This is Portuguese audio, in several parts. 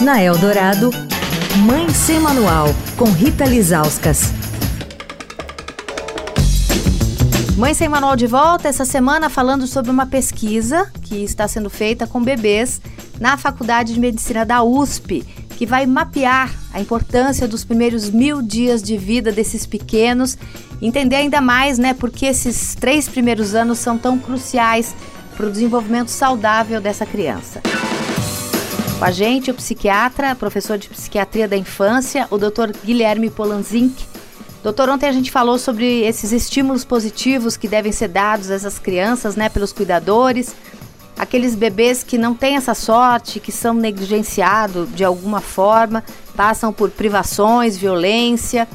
Na Eldorado, Mãe Sem Manual, com Rita Lizauskas. Mãe Sem Manual de volta essa semana falando sobre uma pesquisa que está sendo feita com bebês na Faculdade de Medicina da USP, que vai mapear a importância dos primeiros mil dias de vida desses pequenos, entender ainda mais, né, porque esses três primeiros anos são tão cruciais para o desenvolvimento saudável dessa criança. Com a gente, o psiquiatra, professor de psiquiatria da infância, o Dr. Guilherme Polanzinck. Doutor, ontem a gente falou sobre esses estímulos positivos que devem ser dados a essas crianças, né, pelos cuidadores. Aqueles bebês que não têm essa sorte, que são negligenciados de alguma forma, passam por privações, violência,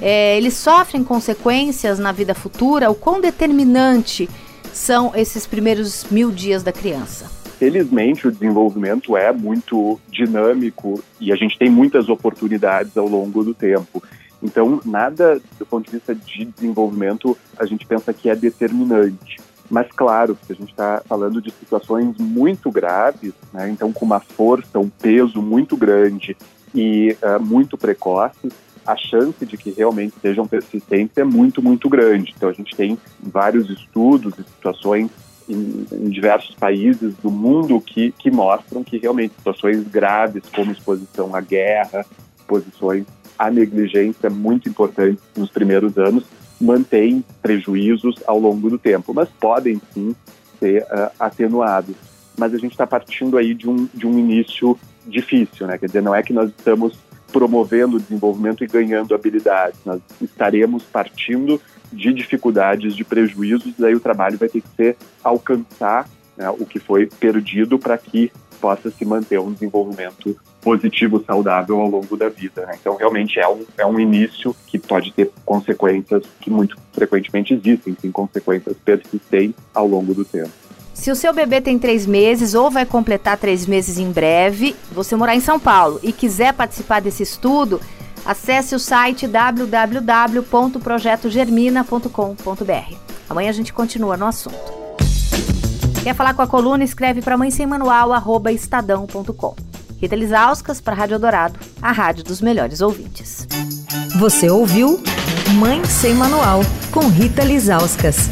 é, eles sofrem consequências na vida futura. O quão determinante são esses primeiros mil dias da criança? Felizmente, o desenvolvimento é muito dinâmico e a gente tem muitas oportunidades ao longo do tempo. Então, nada do ponto de vista de desenvolvimento a gente pensa que é determinante. Mas, claro, se a gente está falando de situações muito graves, né, então com uma força, um peso muito grande e uh, muito precoce, a chance de que realmente sejam persistentes é muito, muito grande. Então, a gente tem vários estudos e situações em, em, diversos países do mundo que, que mostram que realmente situações graves, como exposição à guerra, exposições à negligência muito importantes nos primeiros anos, mantêm prejuízos ao longo do tempo, mas podem sim ser uh, atenuados. Mas a gente está partindo aí de um, de um início difícil, né? Quer dizer, não é que nós estamos promovendo o desenvolvimento e ganhando habilidades, nós estaremos partindo de dificuldades, de prejuízos, daí o trabalho vai ter que ser alcançar né, o que foi perdido para que possa se manter um desenvolvimento positivo, saudável ao longo da vida. Né? Então, realmente é um, é um início que pode ter consequências que muito frequentemente existem, sim, consequências persistentes ao longo do tempo. Se o seu bebê tem três meses ou vai completar três meses em breve, você morar em São Paulo e quiser participar desse estudo, Acesse o site www.projetogermina.com.br. Amanhã a gente continua no assunto. Quer falar com a coluna? Escreve para mãe sem manual, arroba estadão.com. Rita Lisauskas para Rádio Dourado, a rádio dos melhores ouvintes. Você ouviu Mãe Sem Manual, com Rita Lisauskas.